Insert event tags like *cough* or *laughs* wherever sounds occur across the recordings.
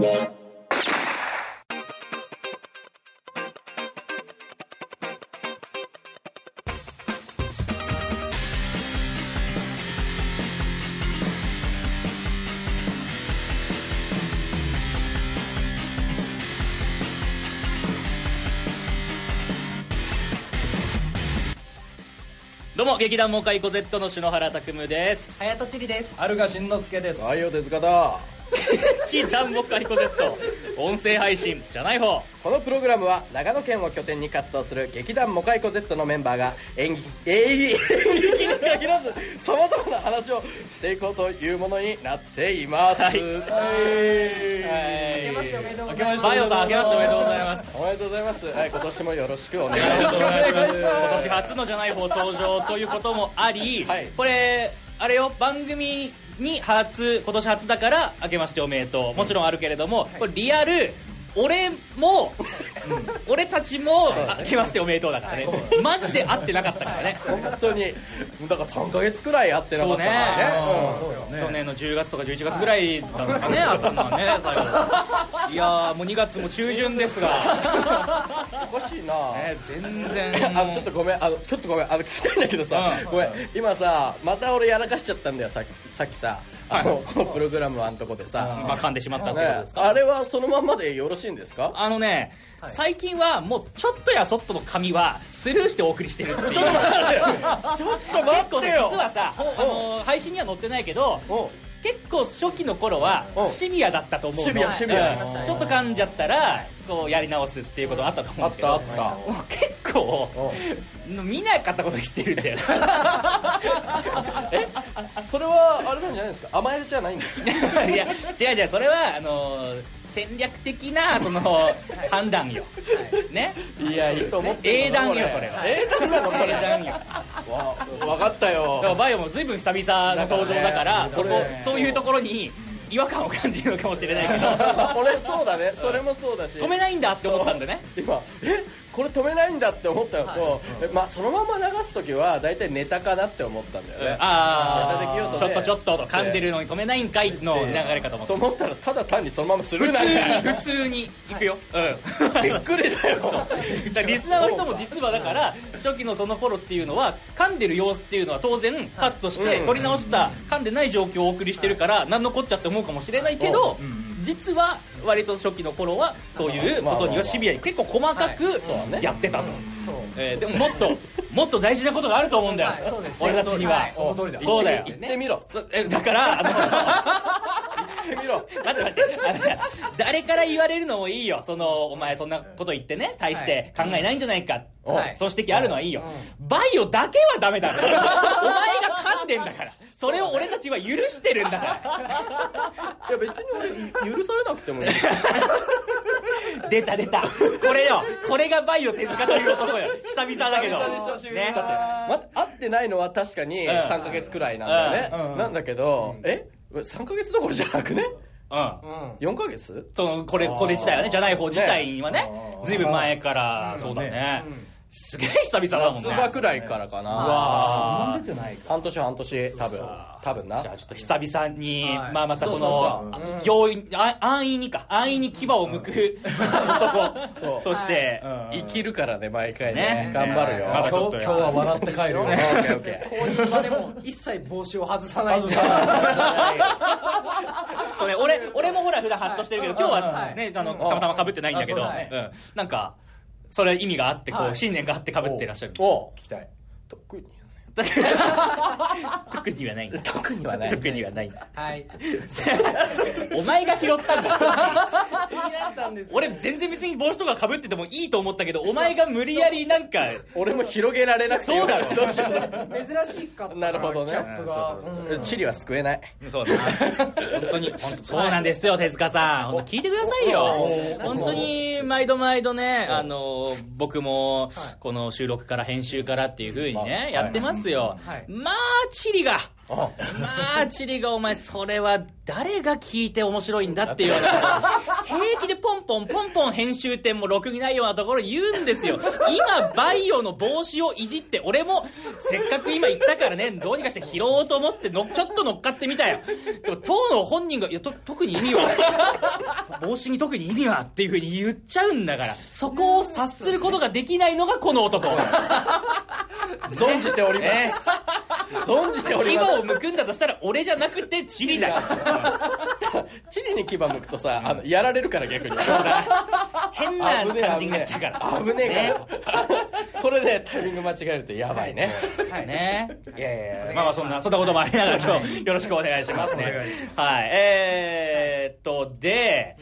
どうも劇団モカイコ Z の篠原拓夢です。隼人千里です。春賀慎之介です。はいよ手塚だ劇団モカイコ Z 音声配信じゃない方。このプログラムは長野県を拠点に活動する劇団モカイコ Z のメンバーが演劇演劇に限らずさまざまな話をしていこうというものになっています、はい。明けましておめでとうござい。ますバイオさん明けましておめでとうございます。おめでとうございます、はい、今年もよろしくお願いします。今年初のじゃない方登場ということもあり、はい。これあれよ番組に初今年初だから明けましておめでとう。もちろんあるけれども、これリアル俺も、俺たちも明けましておめでとうだからね、マジで会ってなかったからね。本当に。だから3ヶ月くらい会ってなかったからね。去年の10月とか11月ぐらいだったかねあったのはね最後。*laughs* いやーもう2月も中旬ですが、うんおかしいな、ね、全然。あのちょっとごめん。あのちょっとごめん。あの聞きたいんだけどさ、うん。ごめん。今さまた俺やらかしちゃったんだよささっきさ。あのこのプログラムのあんとこでさ、まあ、噛んでしまったってことねですか、あれはそのまんまでよろしいんですか？あのね、最近はもうちょっとやそっとの紙はスルーしてお送りしてるっていう。ちょっと待ってよ。*laughs* ちょっと待ってよ。実はさ、ほあの配信には載ってないけどお結構初期の頃はう。んシビアだったと思うの。シビアシビア。うんちょっと噛んじゃったらこうやり直すっていうことあったと思うけど。あったあった。結構見なかったことしてるんだよえ？それはあれなんじゃないですか？甘えじゃないんですか？*laughs* いや違う違う。それはあの戦略的なその判断よ、ね？いやいいと思って英断よそれは。英断なのこれ。英断よ。わ分かっただからよバイオも随分久々の登場だからそこそういうところに違和感を感じるのかもしれないけど。*laughs* 俺そうだね。それもそうだし。止めないんだって思ったんでね。今え？これ止めないんだって思ったのと、えまあそのまま流す時は大体ネタかなって思ったんだよね、あネタ的要素ちょっとちょっとと噛んでるのに止めないんかいの流れかと思った。と思ったらただ単にそのままスル普ーな普通にいくよ、う *laughs* んびっくりだよ。*laughs* だリスナーの人も実はだから初期のその頃っていうのは噛んでる様子っていうのは当然カットしてうん。取り直した噛んでない状況をお送りしてるから何のこっちゃって思うかもしれないけど実は割と初期の頃はそういうことにはシビアに結構細かくやってたと、えーでももっと *laughs* もっと大事なことがあると思うんだよ、俺たちには、はいその通りだ。そうだよ。言ってみろ。だから *laughs* あの言ってみろ待って待ってあのさ誰から言われるのもいいよ。そのお前そんなこと言ってね大して考えないんじゃないか、はい。その指摘あるのはいいよ、バイオだけはダメだ *laughs* お前が噛んでんだから。それを俺たちは許してるんだから。いや別に俺許されなくてもいい。*laughs* 出た出た。これよ。これがバイオ手塚という男よ。久々だけど。久々でしょね。ま、会って。ないのは確かにん。3ヶ月くらいなんだよね、うん。なんだけど、え？3ヶ月どころじゃなくね？うん。4ヶ月？そのこれこれ自体はねじゃない方自体にはねねずいぶん前からそうだねすげえ久々だもんね。夏場くらいからかな。わ出てないか。半年半年多分。多分な。じゃあちょっと久々に、はい。まあまたこのそうあ容易あ安易にか。安易に牙を剥く男として、生きるからね毎回ね。ね。頑張るよ、まだちょっと今日今日は笑って帰るよこういう場でも一切帽子を外さない。*laughs* 俺俺もほら普段ハッとしてるけど今日ははい。ねあのたまたまかぶってないんだけど、なんかそれ意味があってこう、はい。信念があってかぶってらっしゃるお聞きたい。特に *laughs* 特にはないんだ特にはない。特にはないんだはい。*laughs* お前が拾ったんだ。気になったんです俺全然別に帽子とかかぶっててもいいと思ったけどお前が無理やりなんか俺も広げられなくて。そうだろ。珍しかった。なるほどね。キャップが。うん。チリは救えない。そうだ本当に本当そうなんですよ手塚さん。本当聞いてくださいよ。本当に毎度毎度ねあの僕もこの収録から編集からっていう風にねやってますよ。はい。まあ、チリが。まあ、チリがお前、それは誰が聞いて面白いんだっていうような、平気でポンポンポンポン編集点もろくにないようなところ言うんですよ。今、バイオの帽子をいじって、俺も、せっかく今言ったからね、どうにかして拾おうと思っての、ちょっと乗っかってみたよ。でも、当の本人が、いや、と特に意味は、帽子に特に意味はっていうふうに言っちゃうんだから、そこを察することができないのがこの男。*laughs* 存じております、ね存じております牙を剥くんだとしたら俺じゃなくてチリだ。よチリに牙向くとさあのやられるから逆に。変な感じになっちゃうから。危ねえ。から、これでタイミング間違えるとやばいね、はい。ねい。やいやいや。まあまあそんなそんなこともありながら今日よろしくお願いしますね。はい。えー、っとで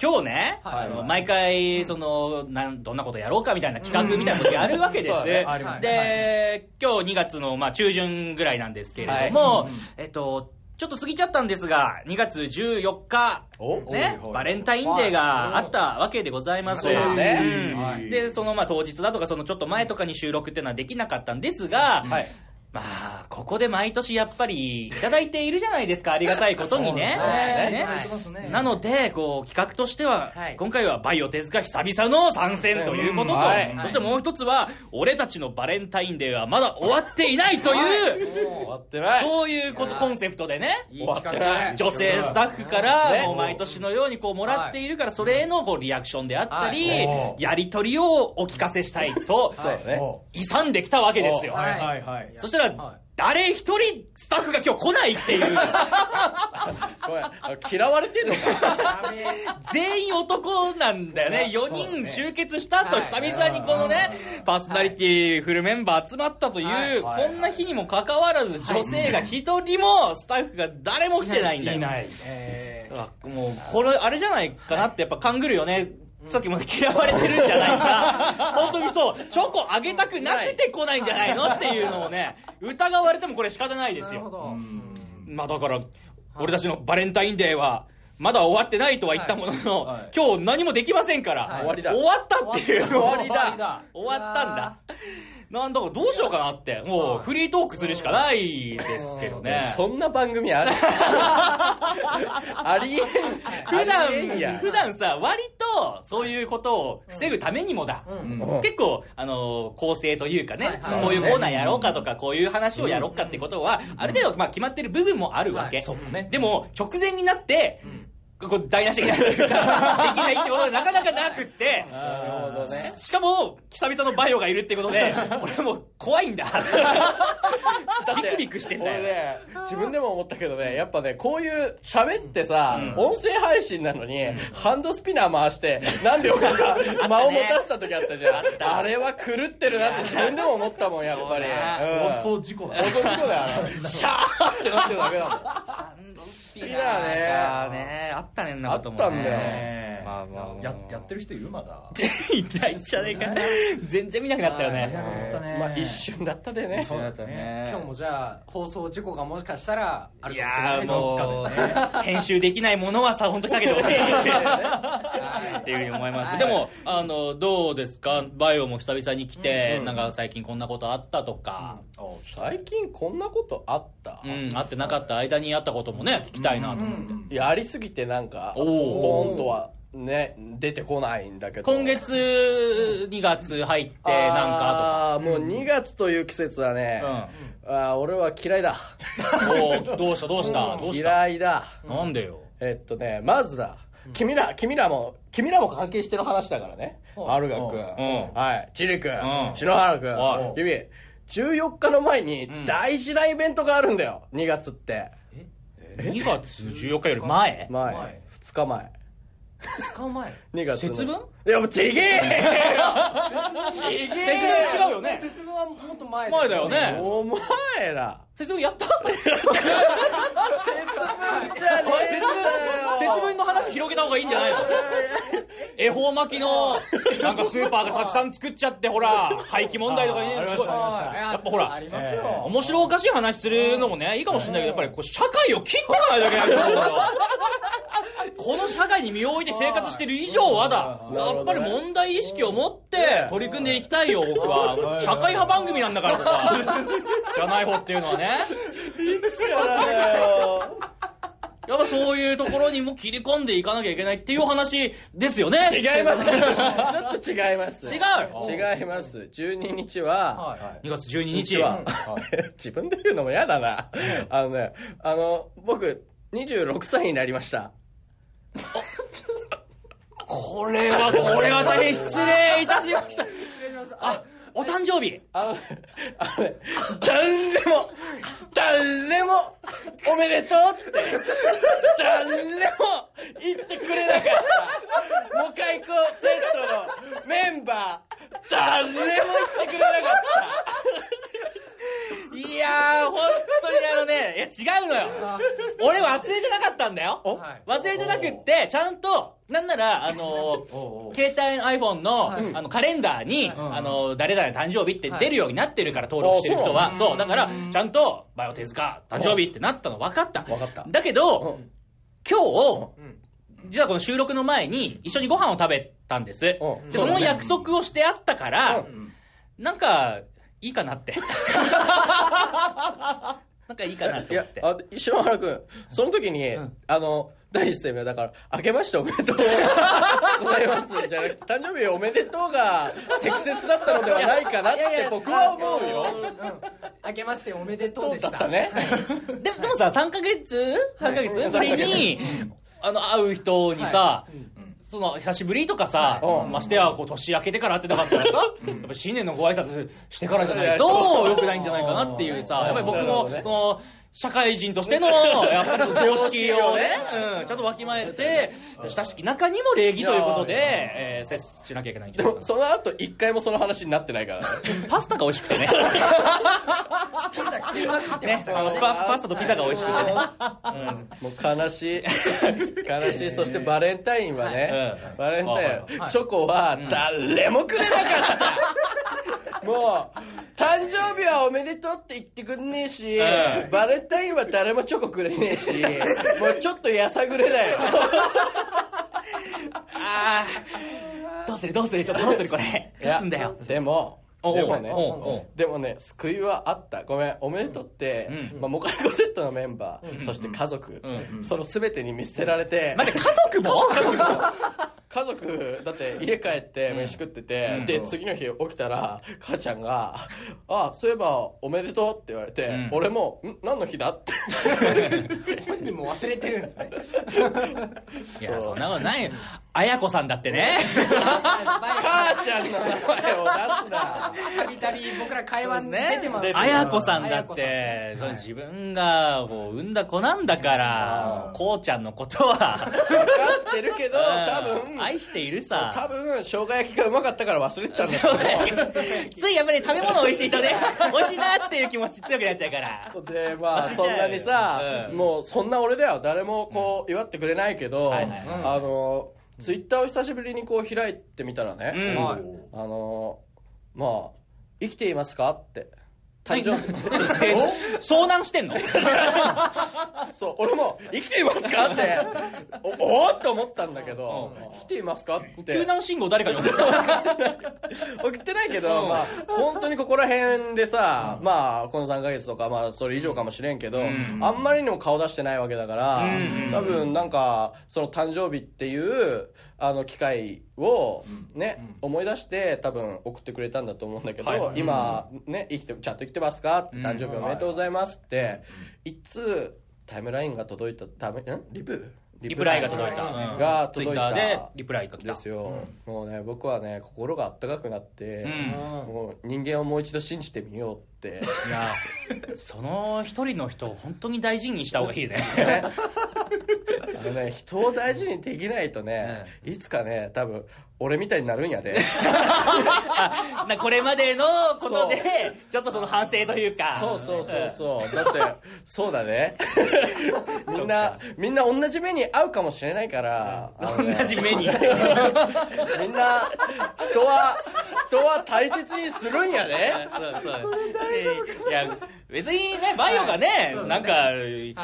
今日ね、はい。あの毎回そのなんどんなことやろうかみたいな企画みたいなことやるわけです、で、今日2月のまあ中旬ぐらいなんですけれども、えっとちょっと過ぎちゃったんですが2月14日おねバレンタインデーがあったわけでございます。そうですね。うん。はい。で、そのまあ当日だとか、そのちょっと前とかに収録っていうのはできなかったんですが、はいまあ、ここで毎年やっぱりいただいているじゃないですか、ありがたいことに *laughs* ね。なので、こう、企画としては、はい。今回はバイオ手塚久々の参戦ということと、うん。はい。そしてもう一つは、俺たちのバレンタインデーはまだ終わっていないという、終わってない。そういうこと、コンセプトでね。いい終わって企画ないね。女性スタッフからね。もう毎年のようにこうもらっているからそれへのこうリアクションであったりはい。やり取りをお聞かせしたいとそうだね。勇んできたわけですよ。ははい。はい。はい。そしたらはい。誰一人スタッフが今日来ないっていう。嫌われてんのか。*laughs* 全員男なんだよね。4人集結した後はい。久々にこのねパーソナリティフルメンバー集まったというはい。こんな日にもかかわらず女性が一人もスタッフが誰も来てないんだよ。い。ないもうこれあれじゃないかなってやっぱ勘ぐるよねさっきも嫌われてるんじゃないか。*laughs* 本当にそう。チョコあげたくなくて来ないんじゃないのっていうのをね疑われてもこれ仕方ないですよ。ーなるほど。まあだから俺たちのバレンタインデーはまだ終わってないとは言ったものの、はい。はい。今日何もできませんから、はい。終わりだ。終わったっていう終わりだ。終わったんだなんだかどうしようかなってもうフリートークするしかないですけどね。*laughs* そんな番組ある？*laughs* ありえん。普段普段さ割とそういうことを防ぐためにもだ、うん。うん。結構あの構成というかね、はいはい。こういうコーナーやろうかとか、こういう話をやろうかってことは、ある程度まあ決まってる部分もあるわけ、でも直前になって、ここ台無しに。な *laughs* るできないってことがなかなかなくって。ね。しかも久々のバイオがいるってことで *laughs* 俺もう怖いんだ。*laughs* ビクビクしてんだよ。俺ね自分でも思ったけどねやっぱねこういう喋ってさ、うん。音声配信なのに、ハンドスピナー回して何秒か間を持たせた時あったじゃん。あ,、れは狂ってるなって自分でも思ったもんやっぱり。放送事故だ。放送事故だよ。シャーってなってるだけだもん。ハンドスピナーねったねんなこともねあったんだよねまあまあまあややってる人いるまだいないんじゃねえか全然見なくなったよね見なくなったねまあ一瞬だったでねそうだったね今日もじゃあ放送事故がもしかしたらあるいかもしれないやーもう、編集できないものはさ、本当に避けてほしいはっていうふうに思います。はいでも、あの、どうですかバイオも久々に来て、うんなんか最近こんなことあったとか、最近こんなことあった、うん、あってなかった間にあったこともね、聞きたいなと思って。やりすぎてなんかボーンとはね出てこないんだけど。今月2月入って、なんかああーもう2月という季節はね、あー俺は嫌いだ。おーどうしたどうした？どうした？嫌いだ。なんでよ。えっとねまずだ。君ら君らも君らも関係してる話だからね。うんアルガ君。うん。はい。チリ君。うん。篠原君。おい。君14日の前にん。大事なイベントがあるんだよ。2月って2月14日より前？前。前。2日前。使う前？2月の。節分？いやもうちげえ！よちげえ節分違うよね。節分はもっと前前だよね。お前ら。節分やった *laughs* じゃね節分の話広げた方がいいんじゃないの恵方巻きの *laughs* なんかスーパーがたくさん作っちゃってほら *laughs* 廃棄問題とかねすごい。やっぱほら面白おかしい話するのもねいいかもしれないけどやっぱりこう社会を切っていかないといけない。この社会に身を置いて生活してる以上はだやっぱり問題意識を持って取り組んでいきたいよ僕は。社会派番組なんだからここはじゃない方っていうのはね。からだよやっぱそういうところにも切り込んでいかなきゃいけないっていうお話ですよね。違います。*laughs* ちょっと違います。違う？違います。12日は、2月12日。日は、自分で言うのも嫌だな。あのね、あの、僕、26歳になりました。*laughs* これはこれは大変失礼いたしました。あお誕生日あの、あのね、誰も、誰も、おめでとうって、誰も言ってくれなかった。モカイコ Z のメンバー、誰も言ってくれなかった。いやー、本当にあのね、いや違うのよ。俺忘れてなかったんだよ。忘れてなくって、ちゃんと、なんなら、あのー、携帯の iPhone の、あの、カレンダーに、あのー、誰々の誕生日って出るようになってるから、登録してる人は。そう、だから、ちゃんと、バイオ手塚、誕生日ってなったの分かった。分かった。だけど、今日、実はこの収録の前に、一緒にご飯を食べたんです。うん。で、その約束をしてあったから、なんか、いいかなって。*laughs* なんかいいかなっいやて。思って。、あ石原君、その時に、あの、第一声目だから、明けましておめでとうございます。じゃなくて、誕生日おめでとうが適切だったのではないかなって僕は思うよ。明けましておめでとうでしたね。ででもさ、3ヶ月半ヶ月？ぶりに、あの、会う人にさ、その、久しぶりとかさ、うんましてや、こう、年明けてから会ってなかったらさ、やっぱ新年のご挨拶してからじゃないと、良くないんじゃないかなっていうさ、やっぱり僕も、その、社会人としての、*laughs* やっぱり常識をね、うん、ちゃんとわきまえて、親しき中にも礼儀ということで、えー接しなきゃいけないんじゃないかでも、その後一回もその話になってないからね。な。パスタが美味しくてね。*laughs* ピザ食いまくってまねあのパパスタとピザが美味しくてね。もう悲しい。*laughs* 悲しい。そしてバレンタインはね、うんバレンタはイン、チョコは誰もくれなかった。もう、誕生日はおめでとうって言ってくんねえし、うん。バレンタインは誰もチョコくれねえし、*laughs* もうちょっとやさぐれだよ。あー。どうするどうするちょっとどうするこれ。どうすんだよ。でも、でもねでもね、救いはあった。ごめん、おめでとうって、うん。まあ、モカイコ Z のメンバー、そして家族、その全てに見捨てられて、待って、家族も *laughs* 家族、だって家帰って飯食ってて、で、次の日起きたら、母ちゃんが、あ、そういえばおめでとうって言われて、ん。俺も、ん？何の日だ？って。*laughs* 本人も忘れてるんですね。*laughs* いや、そんなことない。よ。あやこさんだってね。母ちゃんの名前を出すな。たびたび僕ら会話に出てます。ね。あやこさんだって、それ自分がこう産んだ子なんだから、こうちゃんのことは、分かってるけど、多分、愛している多さ。分、生姜焼きがうまかったから忘れてたんだよ。*laughs* ついやっぱり食べ物美味しいとね、*laughs* 美味しいなっていう気持ち強くなっちゃうから。で、まあ、*laughs* そんなにさ、うんもう、そんな俺だよ。誰もこう、祝ってくれないけど、はいはいはいあの、ツイッターを久しぶりにこう開いてみたらね、あの、まあ、生きていますかって。誕生日。遭難してんの？*laughs* そう、俺も、生きていますか？って、お、おーっと思ったんだけど、生きていますか？って。救難信号誰かに送った送ってないけど、まあ、本当にここら辺でさ、まあ、この3ヶ月とか、まあ、それ以上かもしれんけど、あんまりにも顔出してないわけだから、多分なんか、その誕生日っていう、あの、機会を、ね、思い出して、多分送ってくれたんだと思うんだけど、はいはい。今、ね、生きて、ちゃんと生きてますか？って、誕生日おめでとうございますって、いつ、タイムラインが届いた、ため、ん？リプリプライが届いた。うん。がツイ届いたッターでリプライが来た。ですよ、もうね僕はね心があったかくなって、ん。もう人間をもう一度信じてみようって。いや、その一人の人を本当に大事にした方がいいね。*laughs* あのね人を大事にできないとね、いつかね多分俺みたいになるんやで。あ *laughs* なこれまでのことでちょっとその反省というか。そうそうそうそう。*laughs* だってそうだね。*laughs* みんなみんな同じ目に合うかもしれないからね。同じ目に。みんな人は人は大切にするんやでそうそう。これ大丈夫いや別にねバイオがね、なんか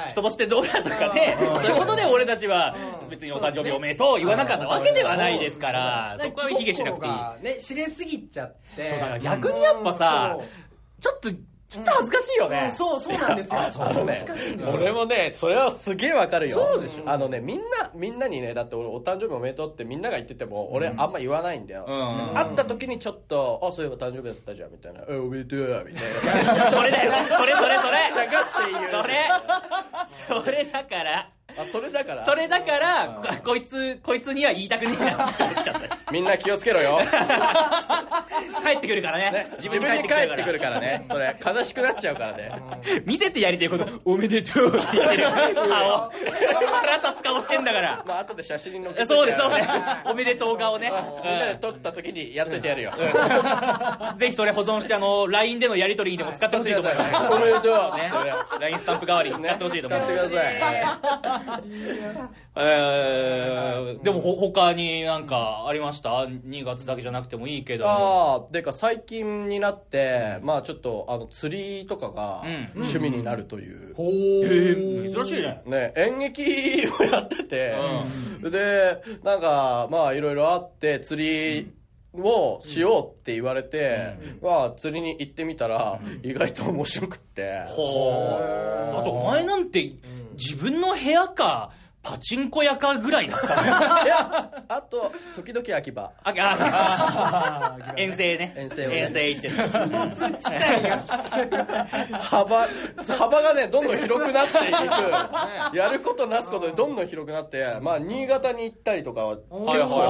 人としてどうだとかね、そういうことで俺たちは別にお誕生日おめでとう言わなかったわけではないですから、そこは卑下しなくていい。ね知れすぎちゃって。そうだから逆にやっぱさそう。ちょっとちょっと恥ずかしいよね、そうそうなんですよ。あのね難しいんですよ。俺もねそれはすげえわかるよ。そうでしあのねみんなみんなにねだって俺お誕生日おめでとうってみんなが言ってても俺あんま言わないんだよ、うん。会った時にちょっと「あそういえば誕生日だったじゃん」みたいな「えおめでとう」みたいな。*laughs* それだよ。それそれそれ。*laughs* 茶化して言う。それ。それだからあそれだから？それだからここいつこいつには言いたくねえなって思っちゃったみんな気をつけろよ、*laughs* 帰ってくるからね。ね、自自分に帰っててくるからね。それ悲しくなっちゃうからね。見せてやりてえこと。おめでとうって言ってる。*laughs* 顔。腹立つ顔してんだから。まあ後で写真に載っけてそうですそうです。おめでとう顔ね。みんなで撮った時にやっといてやるよ、うん。ぜひそれ保存してあの LINE でのやり取りにでも使ってほしいと思います。おめでとう。ね。LINE スタンプ代わりに使ってほしいと思います。使ってください *laughs* えーでもほ他になんかありました？2月だけじゃなくてもいいけど。ああでか最近になってまあちょっとあの釣りとかがうん。趣味になるという、ほえー。珍しいね。ね、演劇をやってて、でなんかまあいろいろあって釣りをしようって言われて、まあ釣りに行ってみたら意外と面白くって、ほうだってお前なんて自分の部屋かパチンコ屋かぐらいだったの。よいやあと時々秋葉ああ遠征ね。遠征遠征行ってる。*laughs* 幅幅がねどんどん広くなっていく。*laughs* やることなすことでどんどん広くなってまあ新潟に行ったりとかは結構はいはいはい。はい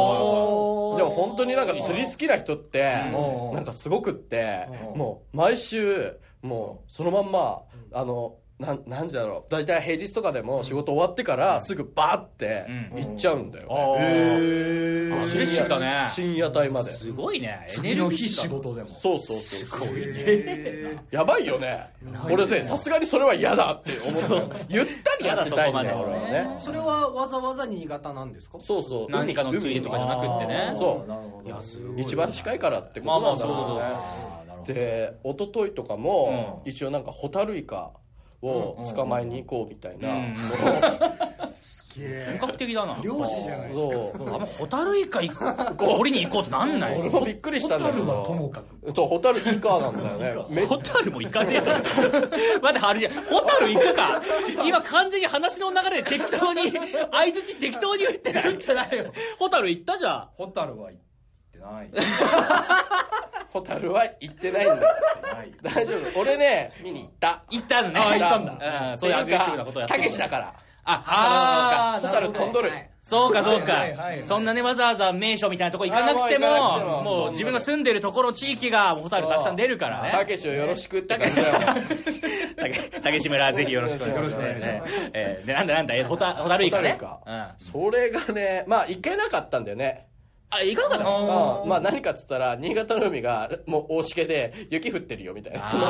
でも本当になんか釣り好きな人ってなんかすごくってもう毎週もうそのまんまあのなんなんじゃろう。大体平日とかでも仕事終わってからすぐバーって行っちゃうんだよね。アグレッシブだね。深夜帯まで。すごいね。次の日仕事でも。そうそうそうすごいやばいよね。俺ねさすがにそれは嫌だって思う。ゆったりやってたいんだよやだそこまで俺は。ねそれはわざわざ新潟なんですか？そうそう。何かのついでとかじゃなくってね。そう。いやす一番近いからってことなんだろうね、で一昨日とかも、一応なんかホタルイカを捕まえに行こうみたいな、うん本格的だな。漁師じゃないですか。あんまホタルイカ掘りに行こうとなんない？俺もびっくりしたんだけど。ホタルはともかそうホタルイカなんだよね。めホタルも行かねえと思うまだあれじゃん。ホタル行くか？今完全に話の流れで適当に *laughs* 相づち適当に言ってない言ってないよ。ホタル行ったじゃん。ホタルは行ってない。*laughs* ホタルは行ってないんだ。大丈夫。俺ね見に行った。行ったのねあ行ったんだ、うん、そういうアグレッシブなことやってたけしだから。ああーホタル飛んどる。そうかそうか。そんなねわざわざ名所みたいなとこ行かなくてあもう行かなくてもう自分が住んでるところ地域がホタルたくさん出るからね。たけしをよろしくって感じだよ。*laughs* たけ竹志村ぜひよろしくお願いしますね。えーでなんだなんだ？えホタホタルイカね。ホタルイうん。あそれがねまあ行けなかったんだよね行かなかったのうん。まあ何かっつったら新潟の海がもう大しけで雪降ってるよみたいな。あー。ま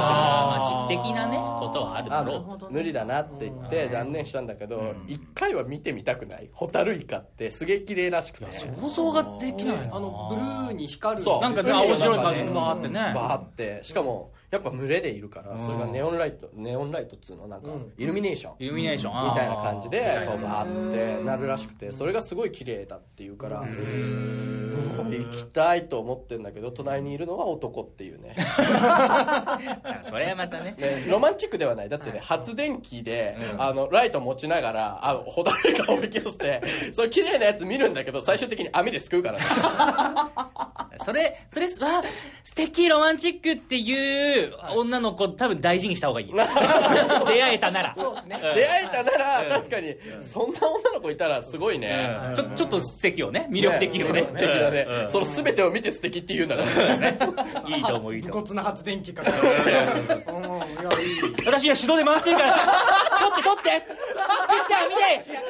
あ時期的なねことはあるだあろう無理だなって言って断念したんだけど一回は見てみたくない。ホタルイカってすげえ綺麗らしくて。想像ができないな。あのブルーに光るそう。なんかね青白いで感じがあってね。バーって。しかもやっぱ群れでいるからそれがネオンライトネオンライトっつうのなんかイルミネーション。イルミネーション。みたいな感じでこうバーってなるらしくてそれがすごい綺麗だっていうから行きたいと思ってんだけど隣にいるのは男っていうね。*laughs* あそれはまたね。ねロマンチックではない。だってね発電機であのライト持ちながらあのホタルイカを引き寄せてその綺麗なやつ見るんだけど最終的に網ですくうからね *laughs* それそれわ素敵ロマンチックっていう女の子多分大事にした方がいいよ。*laughs* 出会えたなら。そうですね。ん。出会えたなら確かに。そんな女の子いたらすごいね。うん。ちょちょっと素敵よね。魅力的よね。素敵だね。うん。その全てを見て素敵って言うんだからいいと思ういいと思う。武骨な発電機かけてうんいやいい私は手動で回してるからホって取って。作っては見て。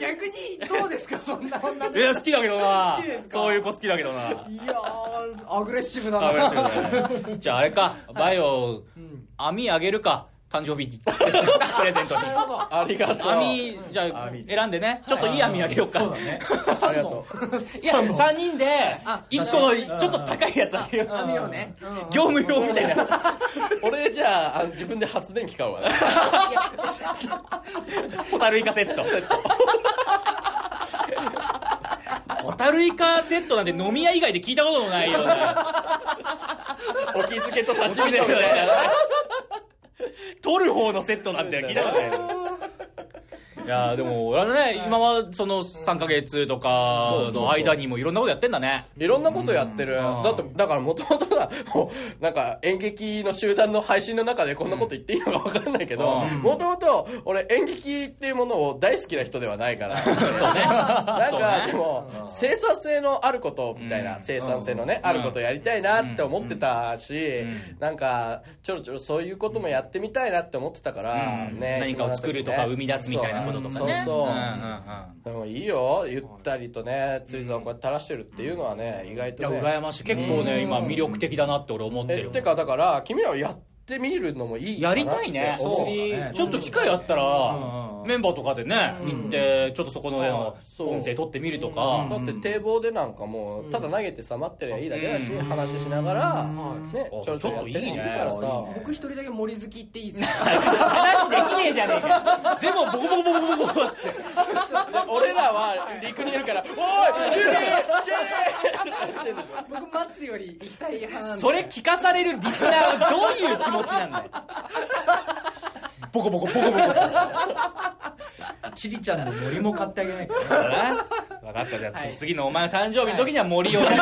*laughs* 逆にどうですか？そんな女のいや好きだけどな。好きですか？そういう子好きだけどないやーアグレッシブだな。ね。じゃああれか。バイオ網あげるか。誕生日に。*laughs* プレゼントに。ありがとう網じゃあ選んでね。ちょっといい網あげようか、そうだね。*laughs* ありがといや3人であ1個のちょっと高いやつあげよう。網をね。業務用みたいな。う *laughs* 俺じゃあ自分で発電機買うわ。ねホタルイカセット *laughs* ホタルイカセットなんて飲み屋以外で聞いたこともないよねお気づけと刺身でみたいな。取る方のセットなんて聞いたことないいやーでも俺はね今はその3ヶ月とかの間にもいろんなことやってんだね。いろんなことやってる。だって、だからもともとは、もう、なんか演劇の集団の配信の中でこんなこと言っていいのかわかんないけど、もともと俺演劇っていうものを大好きな人ではないから。*laughs* そうね。*laughs* なんか、でも、生産性のあることみたいな、生産性のね、あることやりたいなって思ってたし、なんか、ちょろちょろそういうこともやってみたいなって思ってたから、ね。何かを作るとか生み出すみたいなこととかねそう。そう。でもいいよゆったりとね釣り竿をこうやって垂らしてるっていうのはね意外いやとね羨ましい。結構ね今魅力的だなって俺思ってるえてかだから君らはやってみるのもいいやりたいね。そう釣りちょっと機会あったらうんメンバーとかでね行ってちょっとそこの音声撮ってみるとか。だって堤防でなんかもうただ投げてさ待ってりゃいいだけだし話しながらねあちょろちょろやってもいいからさ。僕一人だけ森好きっていいですか話できねえじゃねえか。全部ボコボコボコボコボコっつって俺らは陸にいるから「おいジュリージュリー!」僕マッツより行きたい派なんでそれ聞かされるリスナーはどういう気持ちなんだ。よボコボコボコボコ。チリちゃんの森も買ってあげないから？分かった。じゃあ、次のお前の誕生日の時には森を。やる、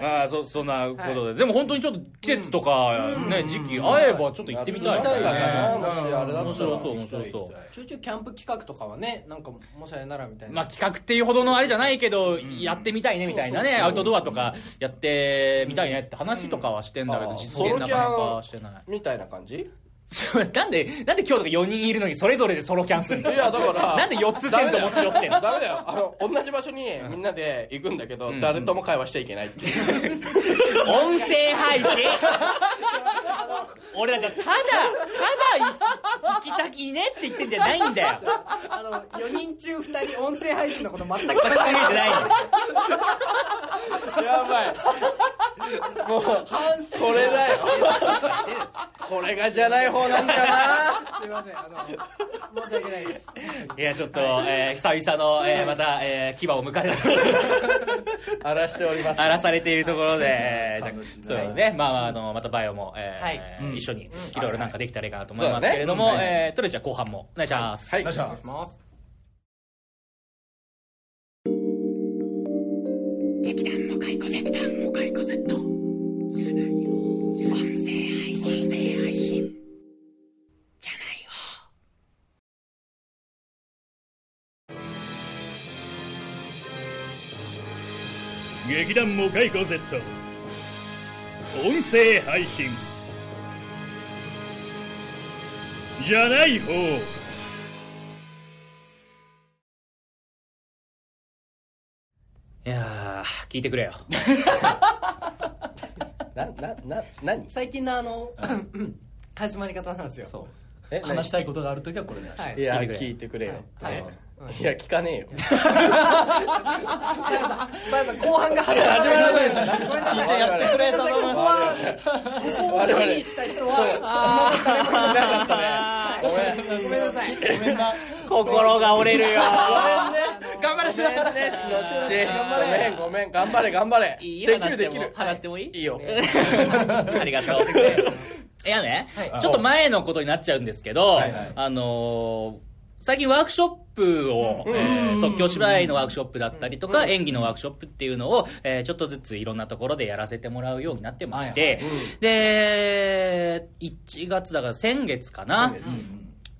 まあそ *laughs* そんなことで、でも本当にちょっと季節とかね、時期合えばちょっと行ってみたい。ねねもしあれだったら。面白そう面白そう。ちょいちょいキャンプ企画とかはねなんかもしあれならみたいな。まあ企画っていうほどのあれじゃないけど、やってみたいねみたいなね、アウトドアとかやってみたいねって話とかはしてんだけど、実現なかなかしてない。みたいな感じ？*laughs* なんで、なんで今日とか4人いるのにそれぞれでソロキャンすんの？いやだから *laughs* なんで4つテント持ち寄ってんの？ダメだよ。あの同じ場所にみんなで行くんだけど、誰とも会話しちゃいけないっていう。*laughs* 音声配信？俺らじゃただ、ただ行きたきねって言ってんじゃないんだよ。あの4人中2人音声配信のこと全く考考えてない。んだよ。やばいもうこれだよ。これがじゃない方なんだよな。すいませんあの申し訳ないです。いや、ちょっと、えー久々の、えーまた、えー牙を迎えた。ところで荒らしております。荒らされているところで、えーじゃあそうね、まあまあ、あの、またバイオも、えーはい。一緒にいろいろなんかできたらいいかなと思いますけれども、えーとりあえずじゃあ後半も。お願いします。はい。よいしょ劇団モカイ劇団モカイコ Z 音声配信。じゃない方。いやー、聞いてくれよ。*laughs* ななな何？最近のあの *coughs* 始まり方なんですよ。そう。え話したいことがあるときはこれで。はい。いや聞いてくれよ。って。はい。ねいや聞かねえよ。*laughs* バヤさん後半が始まらないごめんな。*laughs* さいやってくれごめんな。さいここはここを拒否した人は。今まで誰もい。なかったねごめんなさい。心が折れるよ。頑張れしのねしのしごめんごめん頑張れ。頑張れ。いいでき話してもるできる話してもいい？いい。よありがとう。*laughs* いやね、ちょっと前のことになっちゃうんですけど、はいはい。あのー最近ワークショップを、えー即興芝居のワークショップだったりとか、演技のワークショップっていうのを、えーちょっとずついろんなところでやらせてもらうようになってまして、で、1月だから先月かな？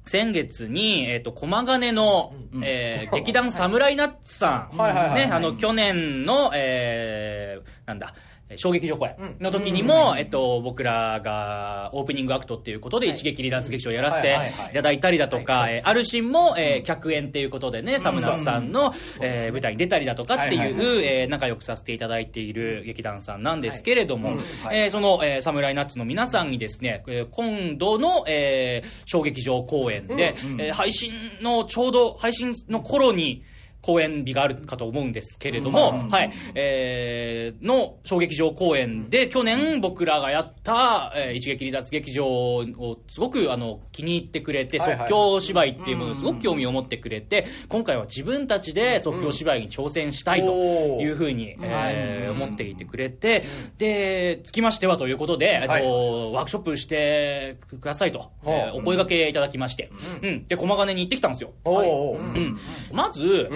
先月。に、えっ、と、駒金の、えー劇団サムライナッツさん。ね、あの、去年の、えーなんだ、衝撃場公演の時にも、えっと、僕らがオープニングアクトっていうことで一撃離脱劇場をやらせていただいたりだとか、えーアルシンも、えー客演っていうことでね、サムナスさんの、えー舞台に出たりだとかっていう、えー仲良くさせていただいている劇団さんなんですけれども、えーその、えーサムライナッツの皆さんにですね、えー今度の、えー小劇場公演で、えー配信のちょうど配信の頃に、公演日があるかと思うんですけれども、はい、えー、の小劇場公演で、去年僕らがやった、えー一撃離脱劇場をすごくあの気に入ってくれて、はいはい即興芝居っていうものにすごく興味を持ってくれて、今回は自分たちで即興芝居に挑戦したいというふうに、えー思っていてくれて、で、つきましてはということで、えっとはいワークショップしてくださいと、えーお声掛けいただきまして、うん、で、駒金に行ってきたんですよ。おおうん。まず、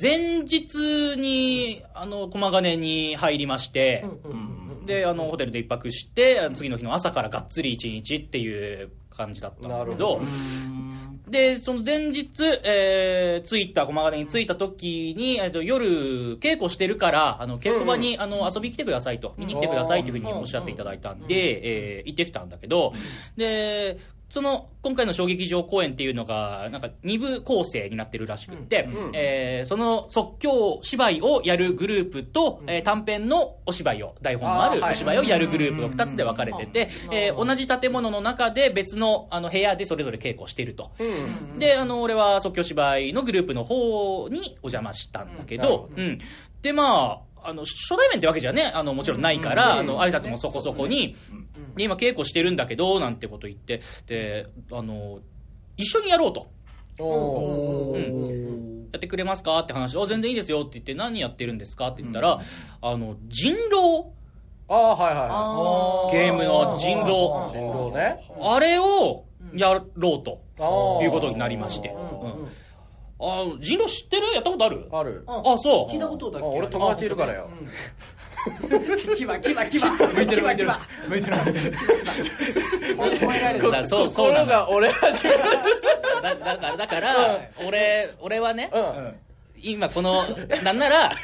前日に、あの、駒金に入りまして、で、あの、ホテルで一泊して、次の日の朝からがっつり一日っていう感じだったんだけど、で、その前日、えー、着いた、駒金に着いた時に、えっと、夜、稽古してるから、あの、稽古場に、あの、遊びに来てくださいと、見に来てくださいというふうにおっしゃっていただいたんで、えー、行ってきたんだけど、で、その、今回の小劇場公演っていうのが、なんか二部構成になってるらしくって、えーその即興芝居をやるグループと、えー短編のお芝居を、台本のあるお芝居をやるグループが二つで分かれてて、えー同じ建物の中で別のあの部屋でそれぞれ稽古してると。で、あの、俺は即興芝居のグループの方にお邪魔したんだけど、うん。で、まあ、あの、初対面ってわけじゃね、あの、もちろんないから、あの、挨拶もそこそこに、で、今稽古してるんだけど、なんてこと言って、で、あの、一緒にやろうと。おうんやってくれますかって話、あ、全然いいですよって言って、何やってるんですかって言ったら、あの、人狼。ああはいはゲームの人狼。い人狼ね。あれをやろうということになりまして。うんあ人狼知ってる？やったことある？ある。あ、そう。聞いたことだっけ？あ俺友達いるからよ。キバキバキバキバキバ向いてる褒められるだからそう、そうなの。心が俺始める。だだから、だから、俺、俺はね、うん。今この、なんなら、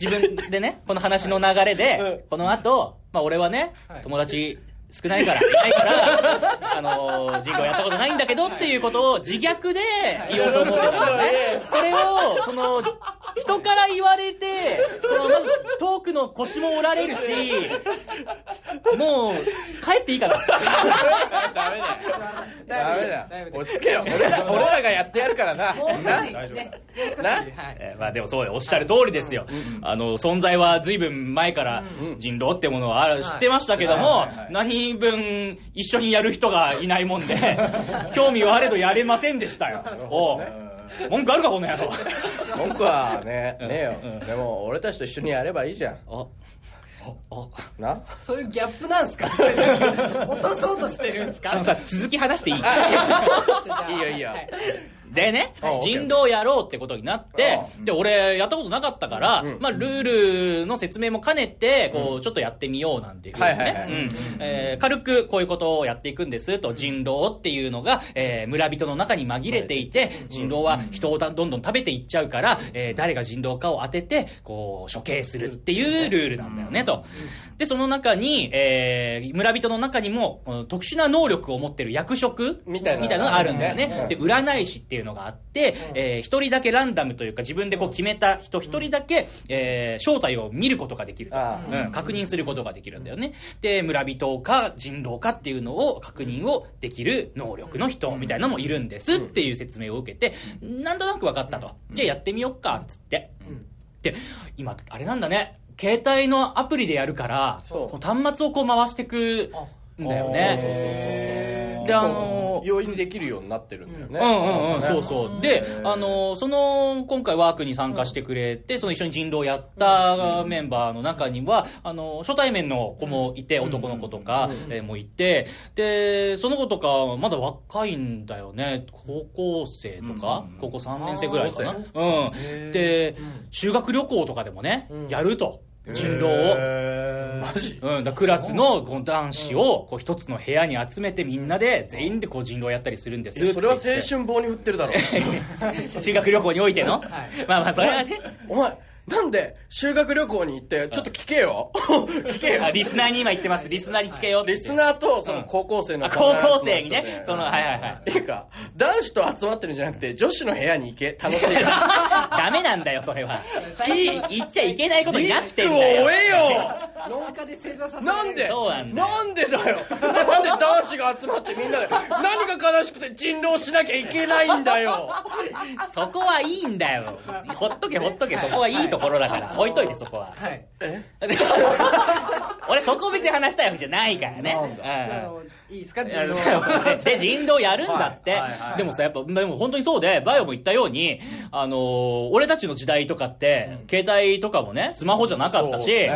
自分でね、この話の流れで、この後、まあ俺はね、友達少ないから、いないから、あのー、人狼やったことないんだけどっていうことを自虐で言おうと思ってたのね。それを、その、人から言われて、その、まずトークの腰も折られるし、もう、帰っていいかな。ダメだよ。ダメだ。よ落ち着けよ。俺ら俺らがやってやるからな。もう少しなねなはい。えーまあでもそうおっしゃる通りですよ。あの、存在は随分前から人狼ってものはある知ってましたけども、何分一緒にやる人がいないもんで、*laughs* 興味はあれどやれませんでしたよ。おう。文句あるか、この野郎。*laughs* 文句はねねえよ。でも俺たちと一緒にやればいいじゃん。あ、あ、な？そういうギャップなんですか？それ落とそうとしてるんですか？あのさ、続き話していい？いいよいいよ。はいでねあ、人狼やろうってことになって、で、俺、やったことなかったから、まあ、ルールの説明も兼ねて、こう、ちょっとやってみようなんていうね。軽くこういうことをやっていくんですと、人狼っていうのが、えー村人の中に紛れていて、人狼は人をだどんどん食べていっちゃうから、えー誰が人狼かを当てて、こう、処刑するっていうルールなんだよね、と。で、その中に、えー村人の中にも、特殊な能力を持ってる役職みたいなのがあるんだよね。うん。で、占い師っていうのがあって、えー一人だけランダムというか自分でこう決めた人一人だけ、えー正体を見ることができるう。ん、確認することができるんだよね。で、村人か人狼かっていうのを確認をできる能力の人みたいなのもいるんですっていう説明を受けて、なんとなく分かったと。じゃあやってみよっか、っつって。で、今、あれなんだね。携帯のアプリでやるから、端末をこう回してくんだよね。で、あのー容易にできるようになってるんだよね。うんうんうん、そうそう。で、あの、その、今回ワークに参加してくれて、その一緒に人狼やったメンバーの中には、あの、初対面の子もいて、男の子とかえーもいて、で、その子とか、まだ若いんだよね。高校生とか、高校3年生ぐらいかな。うん。で、修学旅行とかでもね、やると。人狼を。マジ？うん、だクラスの男子をこう一つの部屋に集めてみんなで全員でこう人狼やったりするんですそれは青春棒に振ってるだろ。*laughs* 修学旅行においての、まあまあそれはね。お前なんで修学旅行に行って、ちょっと聞けよ。*laughs* 聞けよあ。リスナーに今言ってます。リスナーに聞けよって。リスナーと、その高校生のあ、高校生にね。その、はいはいはい。いいか、男子と集まってるんじゃなくて、女子の部屋に行け。楽しいから。*laughs* ダメなんだよ、それは。いい、言っちゃいけないことになっリスクをてんだよ。負えよ廊下で正座させなんで？そうなんだよなんでだよなんで男子が集まってみんなで、何が悲しくて人狼しなきゃいけないんだよそこはいいんだよ。ほっとけほっとけ、そこはいいところだから。*laughs* 置いといて、そこは。はい。*laughs* 俺そこ別に話したいわけじゃないからね。なん。じゃあうん。いいですか人狼で、人狼 *laughs* やるんだって。はい。はい。はい。でもさ、やっぱ、でも本当にそうで、バイオも言ったように、あのー、俺たちの時代とかって、携帯とかもね、スマホじゃなかったし、